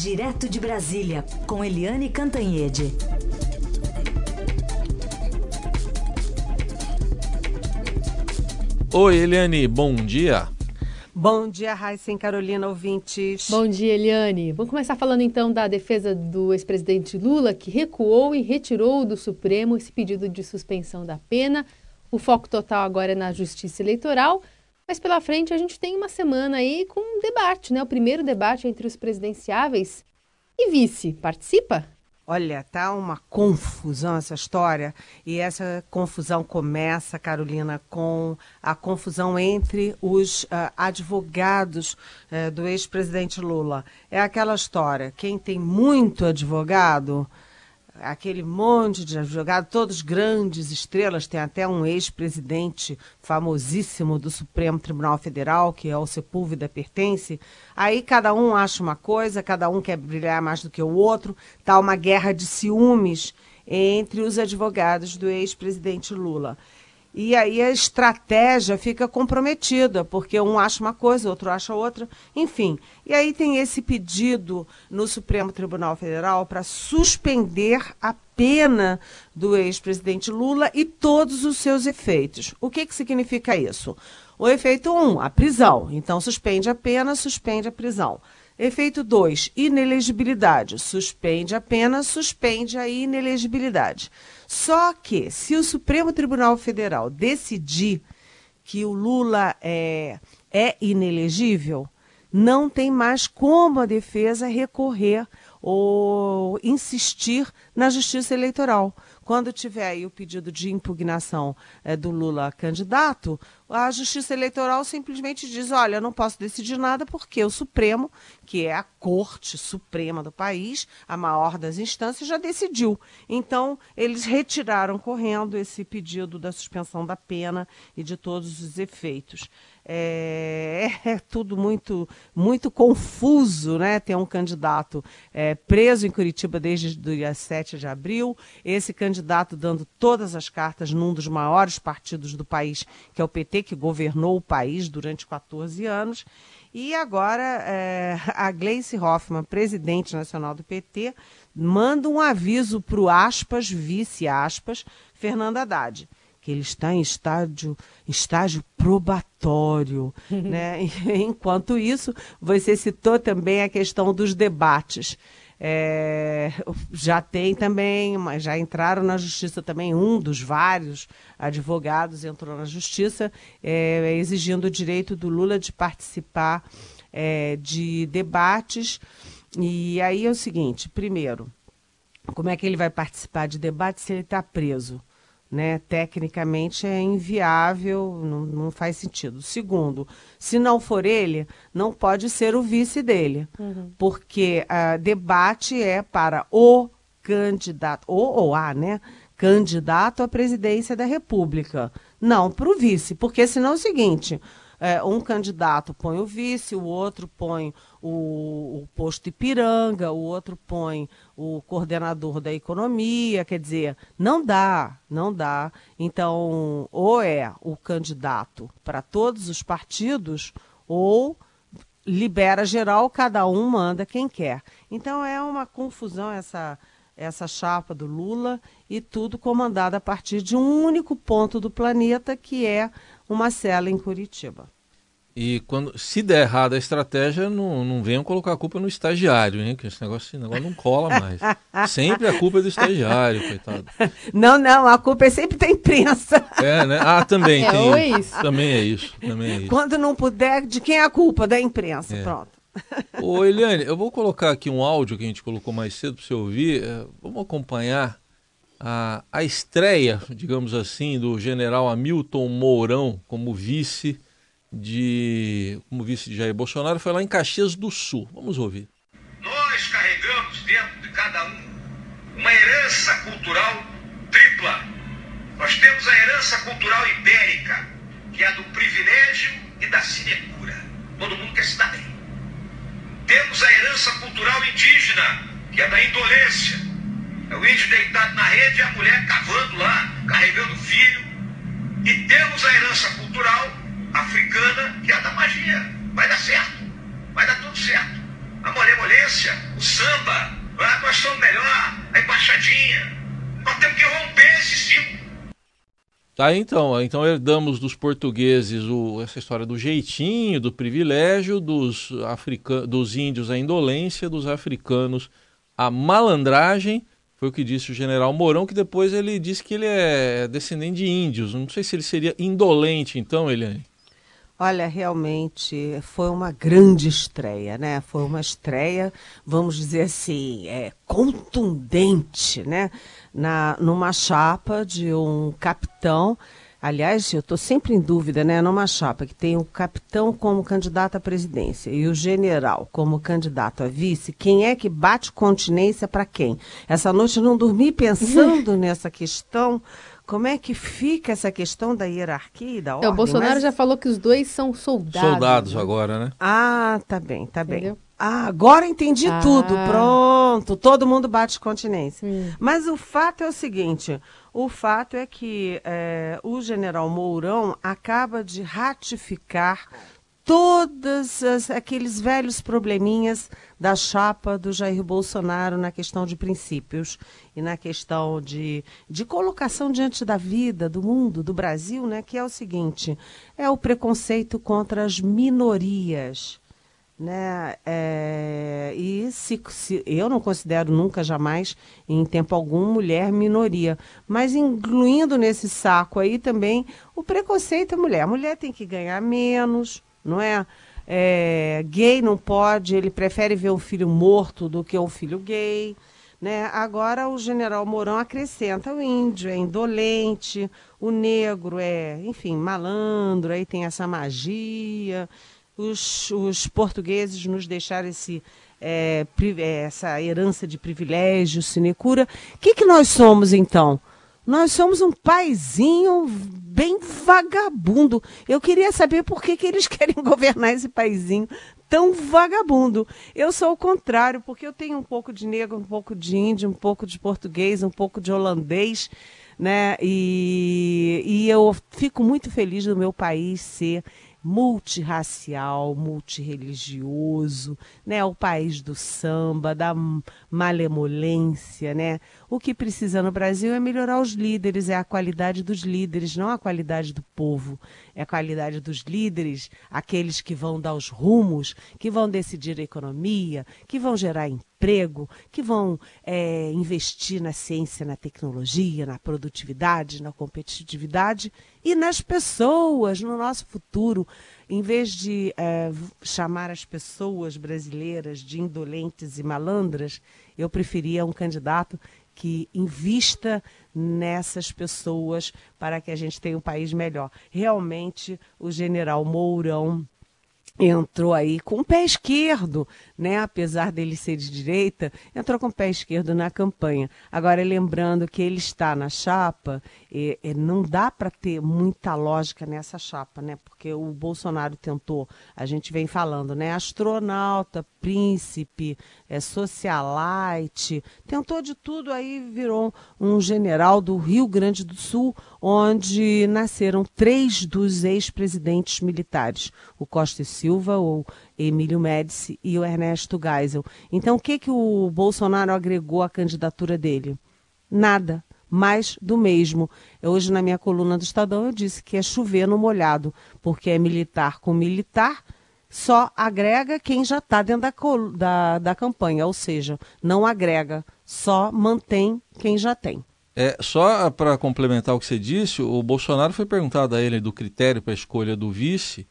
Direto de Brasília, com Eliane Cantanhede. Oi, Eliane, bom dia. Bom dia, Raíssa e Carolina, ouvintes. Bom dia, Eliane. Vamos começar falando então da defesa do ex-presidente Lula, que recuou e retirou do Supremo esse pedido de suspensão da pena. O foco total agora é na justiça eleitoral. Mas pela frente a gente tem uma semana aí com um debate, né? O primeiro debate entre os presidenciáveis e vice. Participa? Olha, tá uma confusão essa história e essa confusão começa, Carolina, com a confusão entre os uh, advogados uh, do ex-presidente Lula. É aquela história, quem tem muito advogado aquele monte de advogado, todos grandes estrelas, tem até um ex-presidente famosíssimo do Supremo Tribunal Federal, que é o Sepúlveda pertence. Aí cada um acha uma coisa, cada um quer brilhar mais do que o outro, tá uma guerra de ciúmes entre os advogados do ex-presidente Lula. E aí a estratégia fica comprometida, porque um acha uma coisa, outro acha outra, enfim. E aí tem esse pedido no Supremo Tribunal Federal para suspender a pena do ex-presidente Lula e todos os seus efeitos. O que, que significa isso? O efeito 1, um, a prisão. Então, suspende a pena, suspende a prisão. Efeito 2, inelegibilidade. Suspende a pena, suspende a inelegibilidade. Só que, se o Supremo Tribunal Federal decidir que o Lula é, é inelegível, não tem mais como a defesa recorrer ou insistir na justiça eleitoral. Quando tiver aí o pedido de impugnação é, do Lula candidato, a Justiça Eleitoral simplesmente diz: olha, não posso decidir nada porque o Supremo, que é a Corte Suprema do país, a maior das instâncias, já decidiu. Então, eles retiraram correndo esse pedido da suspensão da pena e de todos os efeitos. É, é, tudo muito muito confuso, né? Tem um candidato é, preso em Curitiba desde o dia 7 de abril, esse candidato dando todas as cartas num dos maiores partidos do país, que é o PT, que governou o país durante 14 anos. E agora é, a Gleice Hoffmann, presidente nacional do PT, manda um aviso para o aspas, vice aspas, Fernando Haddad que ele está em estágio, estágio probatório. né? Enquanto isso, você citou também a questão dos debates. É, já tem também, mas já entraram na justiça também, um dos vários advogados entrou na justiça é, exigindo o direito do Lula de participar é, de debates. E aí é o seguinte: primeiro, como é que ele vai participar de debate se ele está preso? Né, tecnicamente é inviável, não, não, faz sentido. Segundo, se não for ele, não pode ser o vice dele, uhum. porque uh, debate é para o candidato, ou, ou a, né, candidato à presidência da República, não para o vice, porque senão é o seguinte, é, um candidato põe o vice, o outro põe o, o posto Ipiranga, o outro põe o coordenador da economia, quer dizer, não dá, não dá. Então, ou é o candidato para todos os partidos, ou libera geral, cada um manda quem quer. Então é uma confusão essa essa chapa do Lula e tudo comandado a partir de um único ponto do planeta que é uma cela em Curitiba. E quando se der errado a estratégia, não, não venham colocar a culpa no estagiário, hein? Que esse negócio, esse negócio não cola mais. sempre a culpa é do estagiário, coitado. Não, não, a culpa é sempre da imprensa. É, né? Ah, também é, tem. Ou isso. Também é isso. Também é isso. Quando não puder, de quem é a culpa? Da imprensa. É. Pronto. Ô, Eliane, eu vou colocar aqui um áudio que a gente colocou mais cedo para você ouvir. É, vamos acompanhar a, a estreia, digamos assim, do general Hamilton Mourão como vice de como vice de Jair Bolsonaro foi lá em Caxias do Sul. Vamos ouvir. Nós carregamos dentro de cada um uma herança cultural tripla. Nós temos a herança cultural ibérica, que é do privilégio e da sinecura. Todo mundo quer se dar bem. Temos a herança cultural indígena, que é da indolência. É o índio deitado na rede e a mulher cavando lá, carregando filho. E temos a herança cultural africana, que é a da magia. Vai dar certo. Vai dar tudo certo. A violência, o samba. Ah, nós somos melhor, a embaixadinha. Nós temos que romper esse ciclo. Tá, então, então herdamos dos portugueses o, essa história do jeitinho, do privilégio, dos, africanos, dos índios a indolência, dos africanos a malandragem, foi o que disse o general Mourão, que depois ele disse que ele é descendente de índios. Não sei se ele seria indolente, então, Eliane. Olha, realmente foi uma grande estreia, né? Foi uma estreia, vamos dizer assim, é, contundente, né? Na, numa chapa de um capitão. Aliás, eu estou sempre em dúvida, né? Numa chapa que tem o capitão como candidato à presidência e o general como candidato a vice, quem é que bate continência para quem? Essa noite eu não dormi pensando nessa questão. Como é que fica essa questão da hierarquia e da ordem? É, o Bolsonaro Mas- já falou que os dois são soldados. Soldados né? agora, né? Ah, tá bem, tá bem. Entendeu? Ah, agora entendi Ah. tudo. Pronto, todo mundo bate continência. Hum. Mas o fato é o seguinte: o fato é que eh, o general Mourão acaba de ratificar todos aqueles velhos probleminhas da chapa do Jair Bolsonaro na questão de princípios e na questão de, de colocação diante da vida, do mundo, do Brasil, né? Que é o seguinte: é o preconceito contra as minorias né? É, e se, se- eu não considero nunca, jamais, em tempo algum, mulher minoria. Mas incluindo nesse saco aí também o preconceito à mulher. A mulher tem que ganhar menos, não é? É, gay não pode, ele prefere ver um filho morto do que um filho gay. Né? Agora o general Mourão acrescenta o índio é indolente, o negro é, enfim, malandro, aí tem essa magia os, os portugueses nos deixaram esse, é, é, essa herança de privilégio, sinecura. O que, que nós somos, então? Nós somos um paizinho bem vagabundo. Eu queria saber por que, que eles querem governar esse paizinho tão vagabundo. Eu sou o contrário, porque eu tenho um pouco de negro, um pouco de índio, um pouco de português, um pouco de holandês, né? E, e eu fico muito feliz do meu país ser multirracial, multirreligioso, né? O país do samba, da malemolência, né? O que precisa no Brasil é melhorar os líderes, é a qualidade dos líderes, não a qualidade do povo. É a qualidade dos líderes, aqueles que vão dar os rumos, que vão decidir a economia, que vão gerar emprego, que vão eh, investir na ciência, na tecnologia, na produtividade, na competitividade e nas pessoas, no nosso futuro. Em vez de v- chamar as pessoas brasileiras de indolentes e malandras, eu preferia um candidato que invista nessas pessoas para que a gente tenha um país melhor. Realmente, o general Mourão entrou aí com o pé esquerdo, né? Apesar dele ser de direita, entrou com o pé esquerdo na campanha. Agora, lembrando que ele está na chapa, e, e não dá para ter muita lógica nessa chapa, né? Porque o Bolsonaro tentou, a gente vem falando, né? Astronauta, príncipe, é, socialite, tentou de tudo, aí virou um general do Rio Grande do Sul, onde nasceram três dos ex-presidentes militares, o Costa e Silva, o Emílio Médici e o Ernesto Geisel. Então, o que, que o Bolsonaro agregou à candidatura dele? Nada. Mais do mesmo. Hoje, na minha coluna do Estadão, eu disse que é chover no molhado, porque é militar com militar, só agrega quem já está dentro da, da, da campanha, ou seja, não agrega, só mantém quem já tem. É, só para complementar o que você disse, o Bolsonaro foi perguntado a ele do critério para a escolha do vice.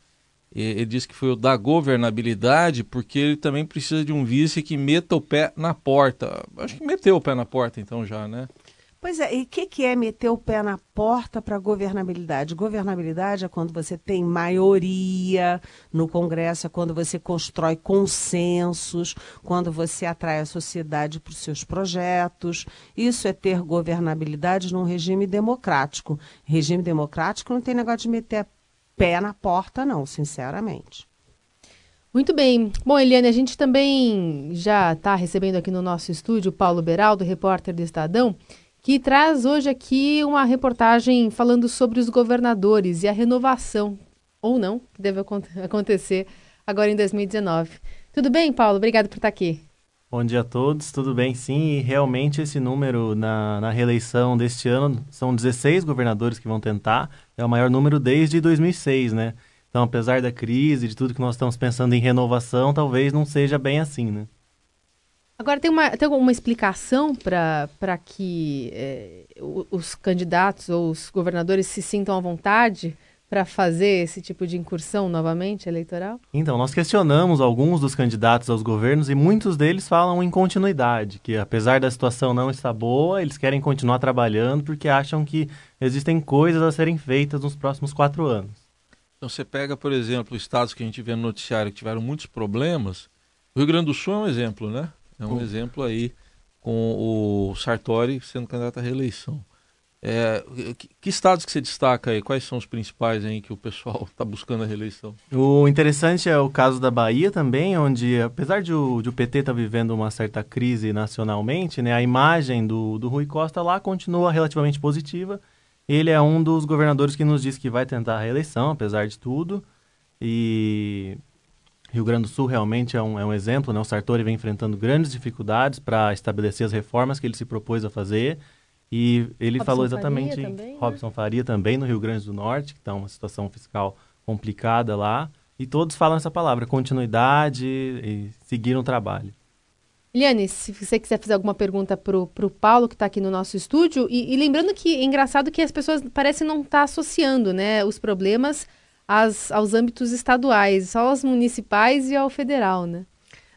Ele disse que foi o da governabilidade, porque ele também precisa de um vice que meta o pé na porta. Acho que meteu o pé na porta, então, já, né? Pois é, e o que, que é meter o pé na porta para governabilidade? Governabilidade é quando você tem maioria no Congresso, é quando você constrói consensos, quando você atrai a sociedade para os seus projetos. Isso é ter governabilidade num regime democrático. Regime democrático não tem negócio de meter pé na porta, não, sinceramente. Muito bem. Bom, Eliane, a gente também já está recebendo aqui no nosso estúdio o Paulo Beraldo, repórter do Estadão, que traz hoje aqui uma reportagem falando sobre os governadores e a renovação, ou não, que deve acon- acontecer agora em 2019. Tudo bem, Paulo? Obrigado por estar aqui. Bom dia a todos, tudo bem? Sim, e realmente esse número na, na reeleição deste ano são 16 governadores que vão tentar, é o maior número desde 2006, né? Então, apesar da crise, de tudo que nós estamos pensando em renovação, talvez não seja bem assim, né? Agora, tem uma, tem uma explicação para que é, os candidatos ou os governadores se sintam à vontade para fazer esse tipo de incursão novamente eleitoral? Então, nós questionamos alguns dos candidatos aos governos e muitos deles falam em continuidade, que apesar da situação não estar boa, eles querem continuar trabalhando porque acham que existem coisas a serem feitas nos próximos quatro anos. Então, você pega, por exemplo, estados que a gente vê no noticiário que tiveram muitos problemas. O Rio Grande do Sul é um exemplo, né? É um exemplo aí com o Sartori sendo candidato à reeleição. É, que, que, estados que você destaca aí? Quais são os principais aí que o pessoal está buscando a reeleição? O interessante é o caso da Bahia também, onde apesar de o, de o PT estar tá vivendo uma certa crise nacionalmente, né, a imagem do, do Rui Costa lá continua relativamente positiva. Ele é um dos governadores que nos diz que vai tentar a reeleição, apesar de tudo. E Rio Grande do Sul realmente é um, é um exemplo, né? O Sartori vem enfrentando grandes dificuldades para estabelecer as reformas que ele se propôs a fazer. E ele Robson falou exatamente Faria também, né? Robson Faria também no Rio Grande do Norte, que está uma situação fiscal complicada lá. E todos falam essa palavra, continuidade e seguir um trabalho. Eliane, se você quiser fazer alguma pergunta para o Paulo, que está aqui no nosso estúdio, e, e, lembrando que é engraçado que as pessoas parecem não estar tá associando né, os problemas aos âmbitos estaduais, só aos municipais e ao federal, né?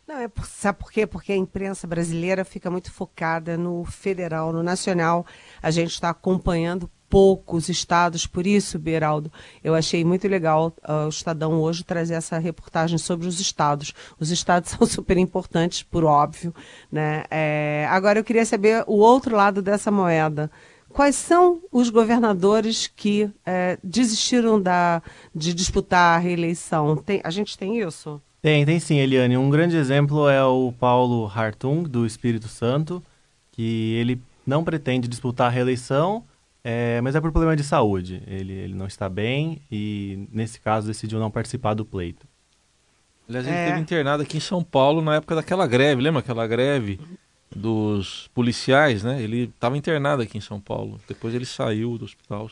Não, é por, sabe por quê? Porque a imprensa brasileira fica muito focada no federal, no nacional. A gente está acompanhando poucos estados, por isso, Beraldo, eu achei muito legal uh, o Estadão hoje trazer essa reportagem sobre os estados. Os estados são super importantes, por óbvio. Né? É, agora eu queria saber o outro lado dessa moeda. Quais são os governadores que é, desistiram da, de disputar a reeleição? Tem, a gente tem isso? Tem, tem sim, Eliane. Um grande exemplo é o Paulo Hartung, do Espírito Santo, que ele não pretende disputar a reeleição, é, mas é por problema de saúde. Ele, ele não está bem e, nesse caso, decidiu não participar do pleito. Aliás, ele é... esteve internado aqui em São Paulo na época daquela greve, lembra aquela greve dos policiais, né? Ele estava internado aqui em São Paulo. Depois ele saiu do hospital.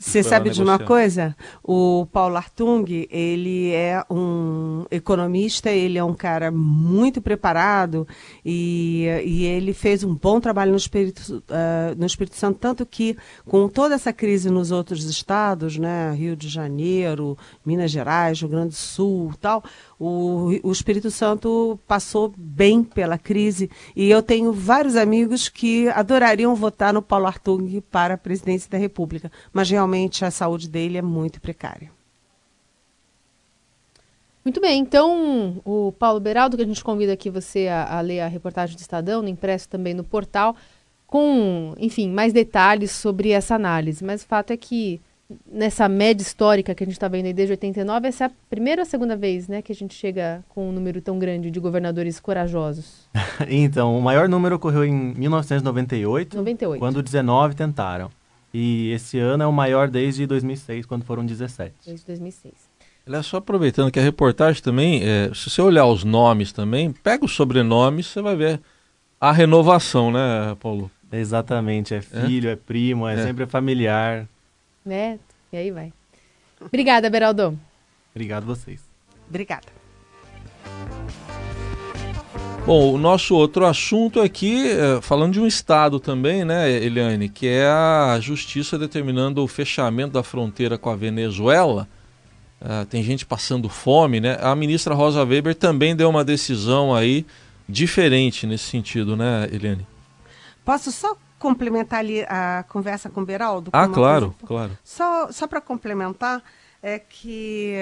Você sabe de uma coisa? O Paulo Artung, ele é um economista, ele é um cara muito preparado e, e ele fez um bom trabalho no Espírito, uh, no Espírito Santo, tanto que com toda essa crise nos outros estados, né, Rio de Janeiro, Minas Gerais, Rio Grande do Sul tal, o, o Espírito Santo passou bem pela crise e eu tenho vários amigos que adorariam votar no Paulo Artung para a presidência da República, mas realmente a saúde dele é muito precária. Muito bem, então o Paulo Beraldo, que a gente convida aqui você a, a ler a reportagem do Estadão, no impresso também no portal, com, enfim, mais detalhes sobre essa análise. Mas o fato é que nessa média histórica que a gente está vendo aí desde 89, essa é a primeira ou a segunda vez né, que a gente chega com um número tão grande de governadores corajosos? então, o maior número ocorreu em 1998, 98. quando 19 tentaram. E esse ano é o maior desde 2006, quando foram 17. Desde 2006. Aliás, só aproveitando que a reportagem também, é, se você olhar os nomes também, pega os sobrenomes, você vai ver a renovação, né, Paulo? Exatamente, é filho, é, é primo, é, é, sempre familiar né? E aí vai. Obrigada, Beraldo. Obrigado vocês. Obrigada. Bom, o nosso outro assunto aqui, é, falando de um estado também, né, Eliane, que é a justiça determinando o fechamento da fronteira com a Venezuela. Uh, tem gente passando fome, né? A ministra Rosa Weber também deu uma decisão aí diferente nesse sentido, né, Eliane? Posso só complementar ali a conversa com o Beraldo? Ah, claro, coisa? claro. Só, só para complementar, é que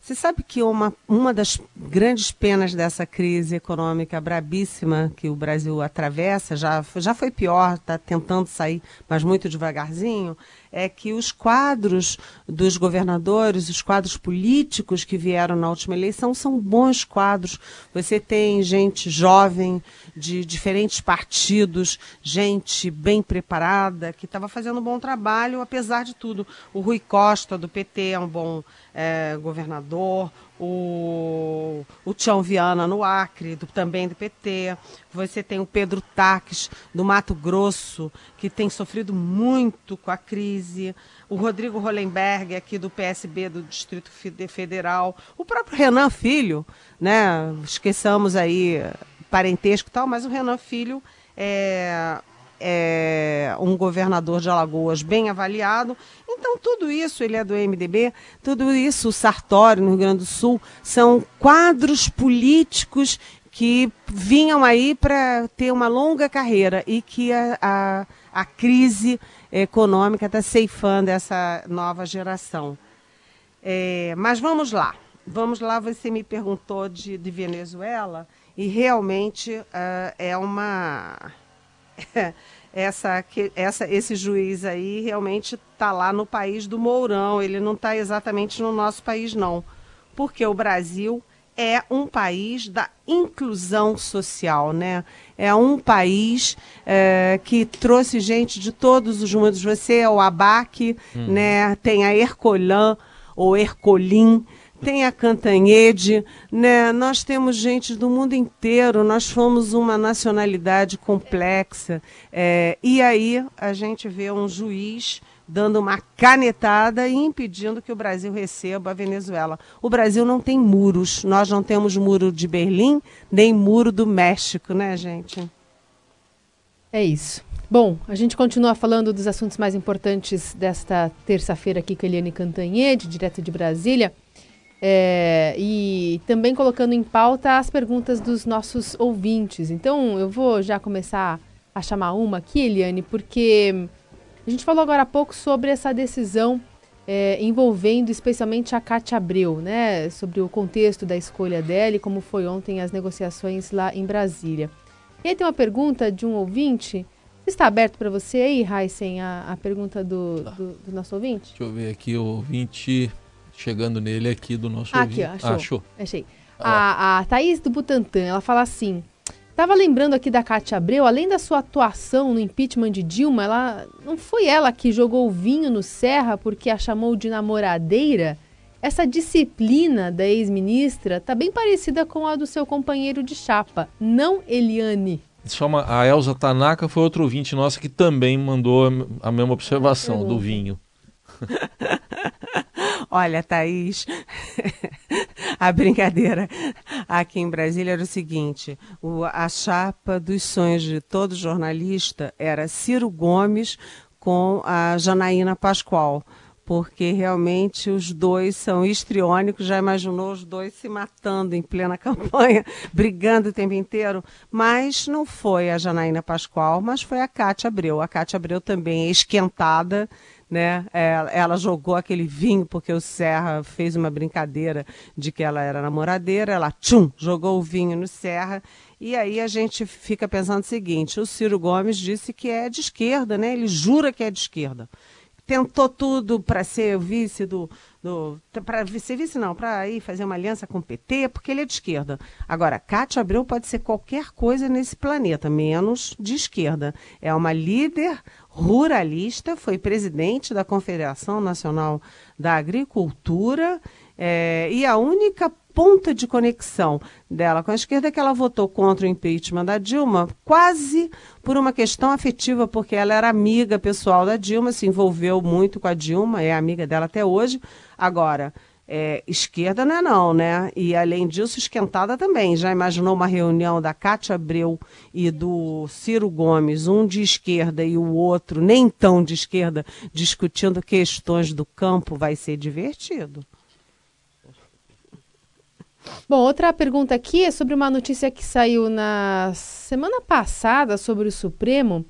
você sabe que uma, uma das grandes penas dessa crise econômica brabíssima que o Brasil atravessa, já, já foi pior, está tentando sair, mas muito devagarzinho, é que os quadros dos governadores, os quadros políticos que vieram na última eleição são bons quadros. Você tem gente jovem, de diferentes partidos, gente bem preparada, que estava fazendo um bom trabalho, apesar de tudo. O Rui Costa, do PT, é um bom é, governador. O, o Tião Viana no Acre, do, também do PT. Você tem o Pedro Taques, do Mato Grosso, que tem sofrido muito com a crise. O Rodrigo Hollenberg, aqui do PSB do Distrito Federal. O próprio Renan Filho, né? Esqueçamos aí parentesco e tal, mas o Renan Filho é, é um governador de Alagoas bem avaliado. Então, tudo isso, ele é do MDB, tudo isso, o Sartório, no Rio Grande do Sul, são quadros políticos que vinham aí para ter uma longa carreira e que a, a, a crise econômica está ceifando essa nova geração. É, mas vamos lá, vamos lá, você me perguntou de, de Venezuela e realmente uh, é uma essa, essa, esse juiz aí realmente está lá no país do Mourão, ele não está exatamente no nosso país, não. Porque o Brasil é um país da inclusão social, né? É um país é, que trouxe gente de todos os mundos. Você é o Abaque, uhum. né? Tem a Ercolan, ou Ercolim, tem a Cantanhede, né? Nós temos gente do mundo inteiro, nós fomos uma nacionalidade complexa. É, e aí a gente vê um juiz dando uma canetada e impedindo que o Brasil receba a Venezuela. O Brasil não tem muros, nós não temos muro de Berlim, nem muro do México, né, gente? É isso. Bom, a gente continua falando dos assuntos mais importantes desta terça-feira aqui com a Eliane Cantanhede, direto de Brasília. É, e também colocando em pauta as perguntas dos nossos ouvintes. Então, eu vou já começar a chamar uma aqui, Eliane, porque a gente falou agora há pouco sobre essa decisão é, envolvendo especialmente a Cátia Abreu, né? Sobre o contexto da escolha dela e como foi ontem as negociações lá em Brasília. E aí tem uma pergunta de um ouvinte. Está aberto para você aí, Heisen, a, a pergunta do, do, do nosso ouvinte? Deixa eu ver aqui, o ouvinte chegando nele aqui do nosso aqui, ouvinte. Ó, achou. achou. Achei. A, a Thaís do Butantan, ela fala assim: Tava lembrando aqui da Cátia Abreu, além da sua atuação no impeachment de Dilma, ela não foi ela que jogou vinho no Serra porque a chamou de namoradeira? Essa disciplina da ex-ministra tá bem parecida com a do seu companheiro de chapa, não Eliane. Chama, a Elza Tanaka foi outro ouvinte nossa que também mandou a mesma observação do vinho. Olha, Thaís, a brincadeira aqui em Brasília era o seguinte: o, a chapa dos sonhos de todo jornalista era Ciro Gomes com a Janaína Pascoal porque realmente os dois são histriônicos. Já imaginou os dois se matando em plena campanha, brigando o tempo inteiro? Mas não foi a Janaína Pascoal, mas foi a Cátia Abreu. A Cátia Abreu também é esquentada, né? Ela, é, ela, jogou aquele vinho porque o Serra fez uma brincadeira de que ela era namoradeira, ela tchum, jogou o vinho no Serra. E aí a gente fica pensando o seguinte: o Ciro Gomes disse que é de esquerda, né? Ele jura que é de esquerda. Tentou tudo para ser vice do. do para ser vice, não, para ir fazer uma aliança com o PT, porque ele é de esquerda. Agora, Cátia Abreu pode ser qualquer coisa nesse planeta, menos de esquerda. É uma líder ruralista, foi presidente da Confederação Nacional da Agricultura é, e a única ponta de conexão dela com a esquerda é que ela votou contra o impeachment da Dilma, quase por uma questão afetiva, porque ela era amiga pessoal da Dilma, se envolveu muito com a Dilma, é amiga dela até hoje. Agora, é, esquerda não é não, né? E além disso, esquentada também. Já imaginou uma reunião da Cátia Abreu e do Ciro Gomes, um de esquerda e o outro nem tão de esquerda, discutindo questões do campo? Vai ser divertido. Bom, outra pergunta aqui é sobre uma notícia que saiu na semana passada sobre o Supremo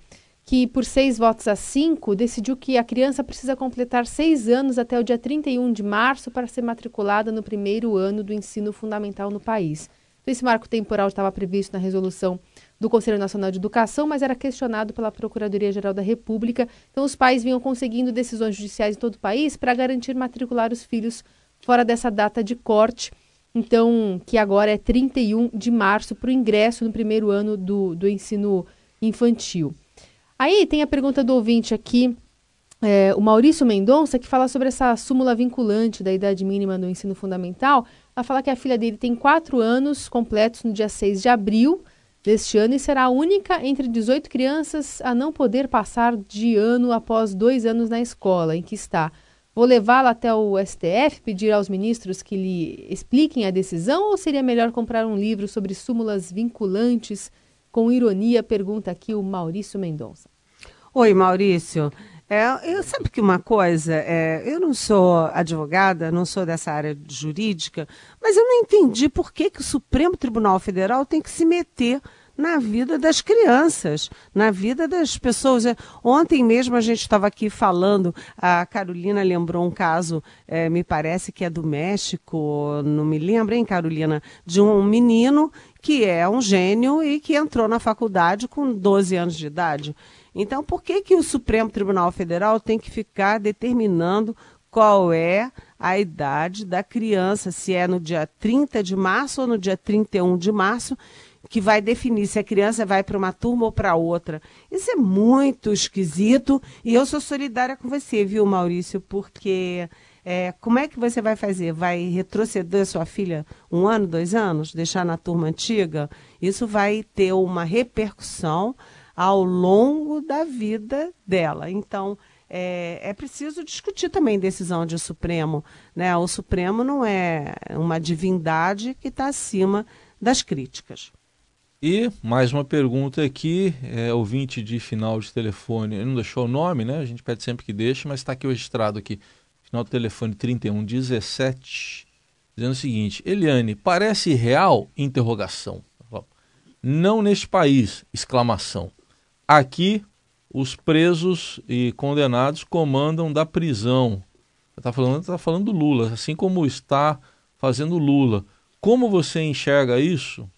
que, por seis votos a cinco, decidiu que a criança precisa completar seis anos até o dia 31 de março para ser matriculada no primeiro ano do ensino fundamental no país. Então, esse marco temporal estava previsto na resolução do Conselho Nacional de Educação, mas era questionado pela Procuradoria-Geral da República. Então, os pais vinham conseguindo decisões judiciais em todo o país para garantir matricular os filhos fora dessa data de corte. Então, que agora é 31 de março para o ingresso no primeiro ano do, do ensino infantil. Aí tem a pergunta do ouvinte aqui, é, o Maurício Mendonça, que fala sobre essa súmula vinculante da idade mínima no ensino fundamental, Ela fala que a filha dele tem quatro anos completos no dia 6 de abril deste ano e será a única entre 18 crianças a não poder passar de ano após dois anos na escola em que está. Vou levá-la até o STF, pedir aos ministros que lhe expliquem a decisão ou seria melhor comprar um livro sobre súmulas vinculantes? Com ironia, pergunta aqui o Maurício Mendonça. Oi, Maurício. É, eu sabe que uma coisa, é, eu não sou advogada, não sou dessa área jurídica, mas eu não entendi por que, que o Supremo Tribunal Federal tem que se meter na vida das crianças, na vida das pessoas. É, ontem mesmo a gente estava aqui falando, a Carolina lembrou um caso, é, me parece que é do México, não me lembro, hein, Carolina, de um menino que é um gênio e que entrou na faculdade com 12 anos de idade. Então, por que, que o Supremo Tribunal Federal tem que ficar determinando qual é a idade da criança, se é no dia 30 de março ou no dia 31 de março, que vai definir se a criança vai para uma turma ou para outra. Isso é muito esquisito e eu sou solidária com você, viu, Maurício? Porque é, como é que você vai fazer? Vai retroceder sua filha um ano, dois anos, deixar na turma antiga? Isso vai ter uma repercussão ao longo da vida dela. Então, é, é, preciso discutir também decisão de Supremo. Né? O Supremo não é uma divindade que está acima das críticas. E mais uma pergunta aqui, é, ouvinte de final de telefone, ele não deixou o nome, né? A gente pede sempre que deixe, mas está aqui registrado aqui, final do telefone 3117, dizendo o seguinte, Eliane, parece real? Interrogação. Não neste país, exclamação. Aqui, os presos e condenados comandam da prisão. Está falando, tá falando do Lula, assim como está fazendo Lula. Como você enxerga isso?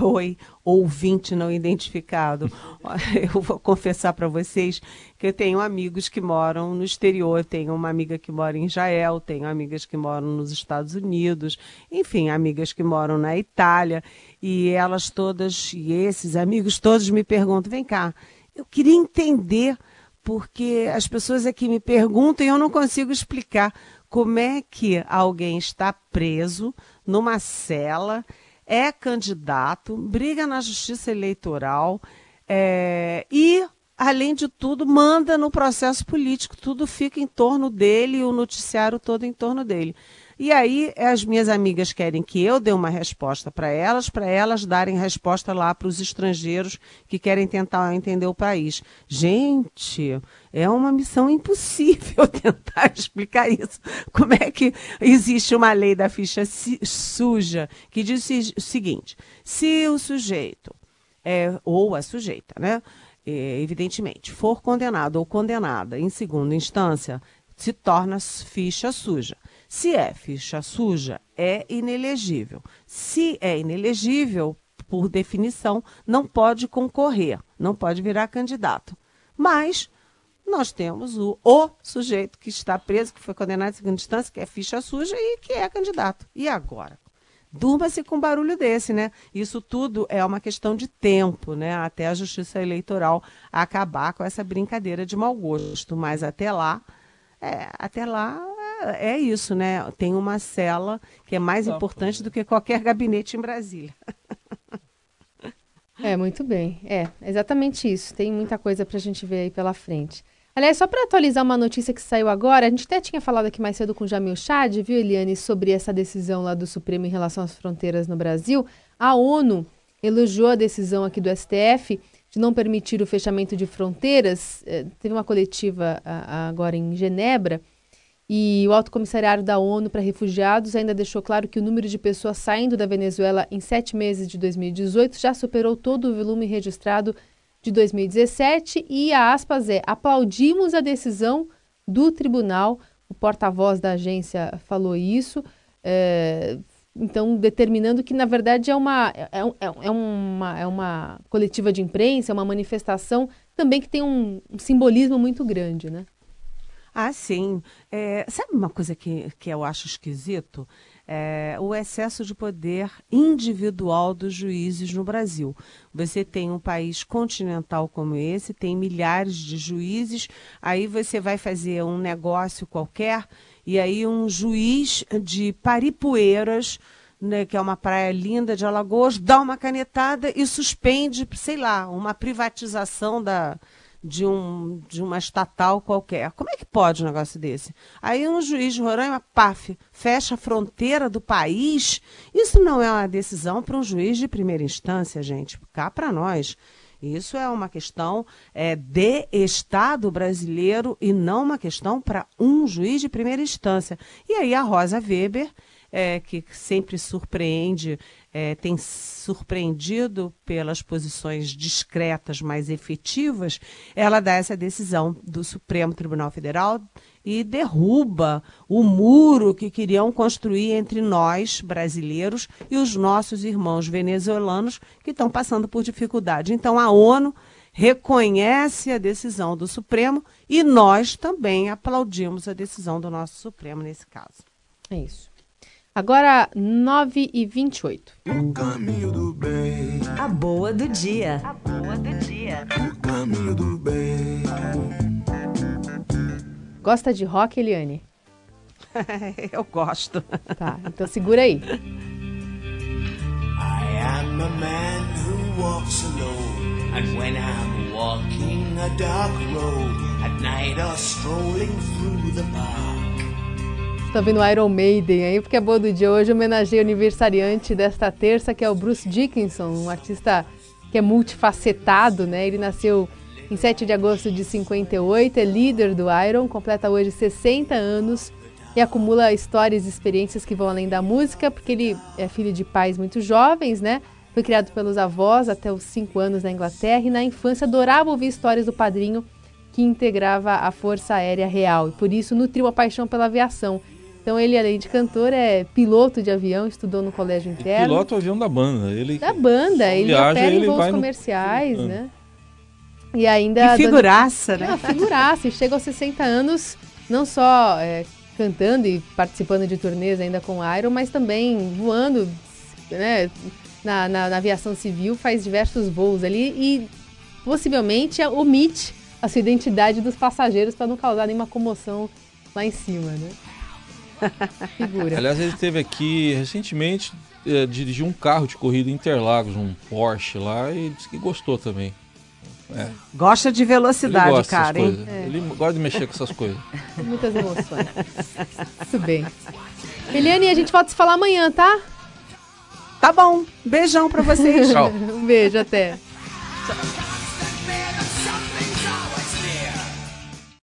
Oi, ouvinte não identificado. Eu vou confessar para vocês que eu tenho amigos que moram no exterior. Tenho uma amiga que mora em Israel, tenho amigas que moram nos Estados Unidos, enfim, amigas que moram na Itália. E elas todas, e esses amigos todos me perguntam: vem cá, eu queria entender, porque as pessoas aqui me perguntam e eu não consigo explicar como é que alguém está preso numa cela é candidato, briga na justiça eleitoral é, e, além de tudo, manda no processo político. Tudo fica em torno dele e o noticiário todo em torno dele. E aí as minhas amigas querem que eu dê uma resposta para elas, para elas darem resposta lá para os estrangeiros que querem tentar entender o país. Gente, é uma missão impossível tentar explicar isso. Como é que existe uma lei da ficha suja que diz o seguinte: se o sujeito é, ou a sujeita, né? É, evidentemente, for condenado ou condenada em segunda instância, se torna ficha suja. Se é ficha suja, é inelegível. Se é inelegível, por definição, não pode concorrer, não pode virar candidato. Mas nós temos o, o sujeito que está preso, que foi condenado em segunda instância, que é ficha suja e que é candidato. E agora? Durma-se com barulho desse, né? Isso tudo é uma questão de tempo, né? Até a justiça eleitoral acabar com essa brincadeira de mau gosto. Mas até lá, é, até lá é isso, né? Tem uma cela que é mais tá importante do que qualquer gabinete em Brasília. É, muito bem. É, exatamente isso. Tem muita coisa para a gente ver aí pela frente. Aliás, só para atualizar uma notícia que saiu agora, a gente até tinha falado aqui mais cedo com o Jamil Chad, viu, Eliane, sobre essa decisão lá do Supremo em relação às fronteiras no Brasil. A ONU elogiou a decisão aqui do STF de não permitir o fechamento de fronteiras. É, teve uma coletiva a, a, agora em Genebra e o Alto Comissariado da ONU para Refugiados ainda deixou claro que o número de pessoas saindo da Venezuela em sete meses de 2018 já superou todo o volume registrado de 2017 e a aspas é aplaudimos a decisão do tribunal. O porta-voz da agência falou isso. É, então, determinando que, na verdade, é uma, é, é, é, uma, é uma coletiva de imprensa, é uma manifestação também que tem um, um simbolismo muito grande, né? Ah, sim. É, sabe uma coisa que, que eu acho esquisito? é, o excesso de poder individual dos juízes no Brasil. Você tem um país continental como esse, tem milhares de juízes, aí você vai fazer um negócio qualquer e aí um juiz de Paripueiras né, que é uma praia linda de Alagoas, dá uma canetada e suspende, sei lá, uma privatização da, de, um, de uma estatal qualquer. Como é que pode um negócio desse? Aí um juiz de Roraima, paf, fecha a fronteira do país. Isso não é uma decisão para um juiz de primeira instância, gente. Cá para nós. Isso é uma questão é, de Estado brasileiro e não uma questão para um juiz de primeira instância. E aí a Rosa Weber é, que sempre surpreende, é, tem surpreendido pelas posições discretas, mais efetivas, ela dá essa decisão do Supremo Tribunal Federal e derruba o muro que queriam construir entre nós, brasileiros, e os nossos irmãos venezuelanos que estão passando por dificuldade. Então, a ONU reconhece a decisão do Supremo e nós também aplaudimos a decisão do nosso Supremo nesse caso. É isso. Agora, 9 e 28. O caminho do bem. A boa do dia. A boa do dia. O caminho do bem. Gosta de rock, Eliane? Eu gosto. Tá, então segura aí. I am a man who walks alone. And when I'm walking a dark road, at night or strolling through the park. Tá ouvindo Iron Maiden aí, porque é boa do dia. Hoje homenageia o aniversariante desta terça, que é o Bruce Dickinson, um artista que é multifacetado, né? Ele nasceu em 7 de agosto de 58, é líder do Iron, completa hoje 60 anos e acumula histórias e experiências que vão além da música, porque ele é filho de pais muito jovens, né? Foi criado pelos avós até os 5 anos na Inglaterra e na infância adorava ouvir histórias do padrinho que integrava a Força Aérea Real e por isso nutriu a paixão pela aviação. Então ele, além de cantor, é piloto de avião, estudou no colégio interno. E piloto avião da banda. Ele, da banda, ele viaja, opera em voos comerciais, no... né? E ainda... Que figuraça, dando... né? É, figuraça. E chega aos 60 anos, não só é, cantando e participando de turnês ainda com o Iron, mas também voando, né? Na, na, na aviação civil, faz diversos voos ali e possivelmente omite a sua identidade dos passageiros para não causar nenhuma comoção lá em cima, né? Figura. Aliás, ele esteve aqui recentemente, é, dirigiu um carro de corrida em Interlagos, um Porsche lá, e disse que gostou também. É. Gosta de velocidade, cara, hein? É. Ele gosta de mexer com essas coisas. Muitas emoções. Muito bem. Eliane, a gente volta se falar amanhã, tá? Tá bom. Beijão pra vocês. Tchau. um beijo, até. Tchau.